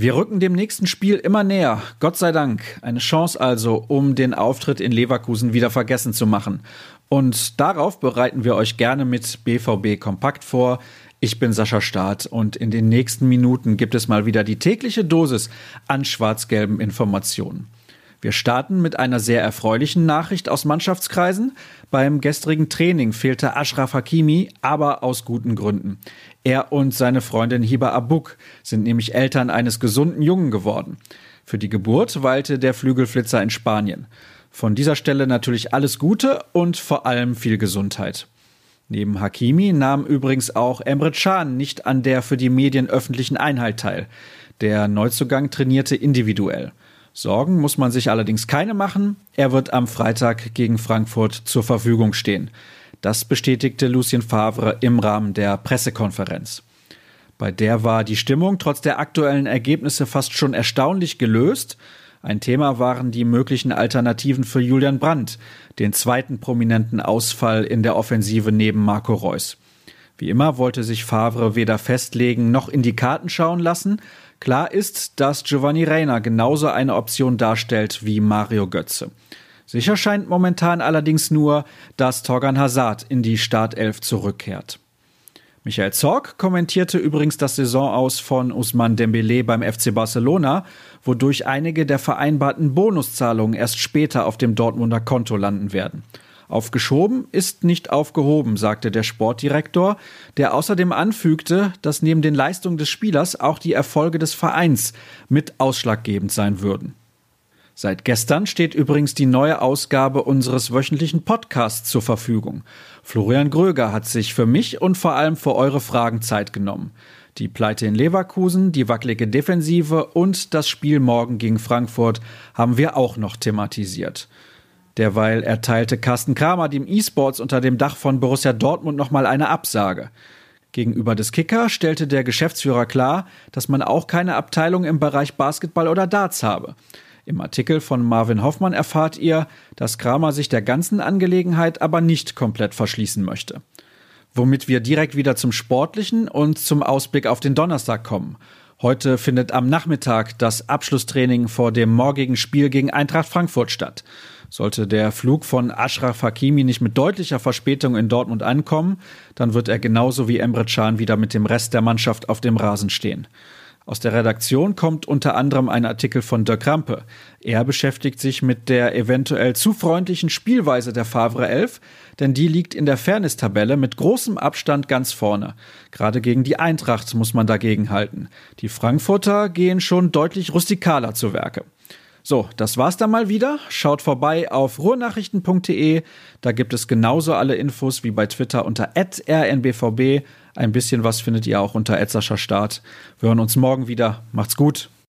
Wir rücken dem nächsten Spiel immer näher. Gott sei Dank. Eine Chance also, um den Auftritt in Leverkusen wieder vergessen zu machen. Und darauf bereiten wir euch gerne mit BVB Kompakt vor. Ich bin Sascha Staat und in den nächsten Minuten gibt es mal wieder die tägliche Dosis an schwarz-gelben Informationen. Wir starten mit einer sehr erfreulichen Nachricht aus Mannschaftskreisen. Beim gestrigen Training fehlte Ashraf Hakimi, aber aus guten Gründen. Er und seine Freundin Hiba Abuk sind nämlich Eltern eines gesunden Jungen geworden. Für die Geburt weilte der Flügelflitzer in Spanien. Von dieser Stelle natürlich alles Gute und vor allem viel Gesundheit. Neben Hakimi nahm übrigens auch Emre Can nicht an der für die Medien öffentlichen Einheit teil. Der Neuzugang trainierte individuell. Sorgen muss man sich allerdings keine machen. Er wird am Freitag gegen Frankfurt zur Verfügung stehen. Das bestätigte Lucien Favre im Rahmen der Pressekonferenz. Bei der war die Stimmung trotz der aktuellen Ergebnisse fast schon erstaunlich gelöst. Ein Thema waren die möglichen Alternativen für Julian Brandt, den zweiten prominenten Ausfall in der Offensive neben Marco Reus. Wie immer wollte sich Favre weder festlegen noch in die Karten schauen lassen, Klar ist, dass Giovanni Reina genauso eine Option darstellt wie Mario Götze. Sicher scheint momentan allerdings nur, dass Torgan Hazard in die Startelf zurückkehrt. Michael Zorg kommentierte übrigens das Saisonaus von Usman Dembele beim FC Barcelona, wodurch einige der vereinbarten Bonuszahlungen erst später auf dem Dortmunder Konto landen werden. Aufgeschoben ist nicht aufgehoben, sagte der Sportdirektor, der außerdem anfügte, dass neben den Leistungen des Spielers auch die Erfolge des Vereins mit ausschlaggebend sein würden. Seit gestern steht übrigens die neue Ausgabe unseres wöchentlichen Podcasts zur Verfügung. Florian Gröger hat sich für mich und vor allem für eure Fragen Zeit genommen. Die Pleite in Leverkusen, die wackelige Defensive und das Spiel morgen gegen Frankfurt haben wir auch noch thematisiert. Derweil erteilte Carsten Kramer dem E-Sports unter dem Dach von Borussia Dortmund nochmal eine Absage. Gegenüber des Kicker stellte der Geschäftsführer klar, dass man auch keine Abteilung im Bereich Basketball oder Darts habe. Im Artikel von Marvin Hoffmann erfahrt ihr, dass Kramer sich der ganzen Angelegenheit aber nicht komplett verschließen möchte. Womit wir direkt wieder zum Sportlichen und zum Ausblick auf den Donnerstag kommen. Heute findet am Nachmittag das Abschlusstraining vor dem morgigen Spiel gegen Eintracht Frankfurt statt. Sollte der Flug von Ashraf Hakimi nicht mit deutlicher Verspätung in Dortmund ankommen, dann wird er genauso wie Emre Can wieder mit dem Rest der Mannschaft auf dem Rasen stehen. Aus der Redaktion kommt unter anderem ein Artikel von Dirk Rampe. Er beschäftigt sich mit der eventuell zu freundlichen Spielweise der Favre 11, denn die liegt in der Fairness-Tabelle mit großem Abstand ganz vorne. Gerade gegen die Eintracht muss man dagegen halten. Die Frankfurter gehen schon deutlich rustikaler zu Werke. So, das war's dann mal wieder. Schaut vorbei auf ruhrnachrichten.de. Da gibt es genauso alle Infos wie bei Twitter unter rnbvb. Ein bisschen was findet ihr auch unter Etzerscher Start. Wir hören uns morgen wieder. Macht's gut.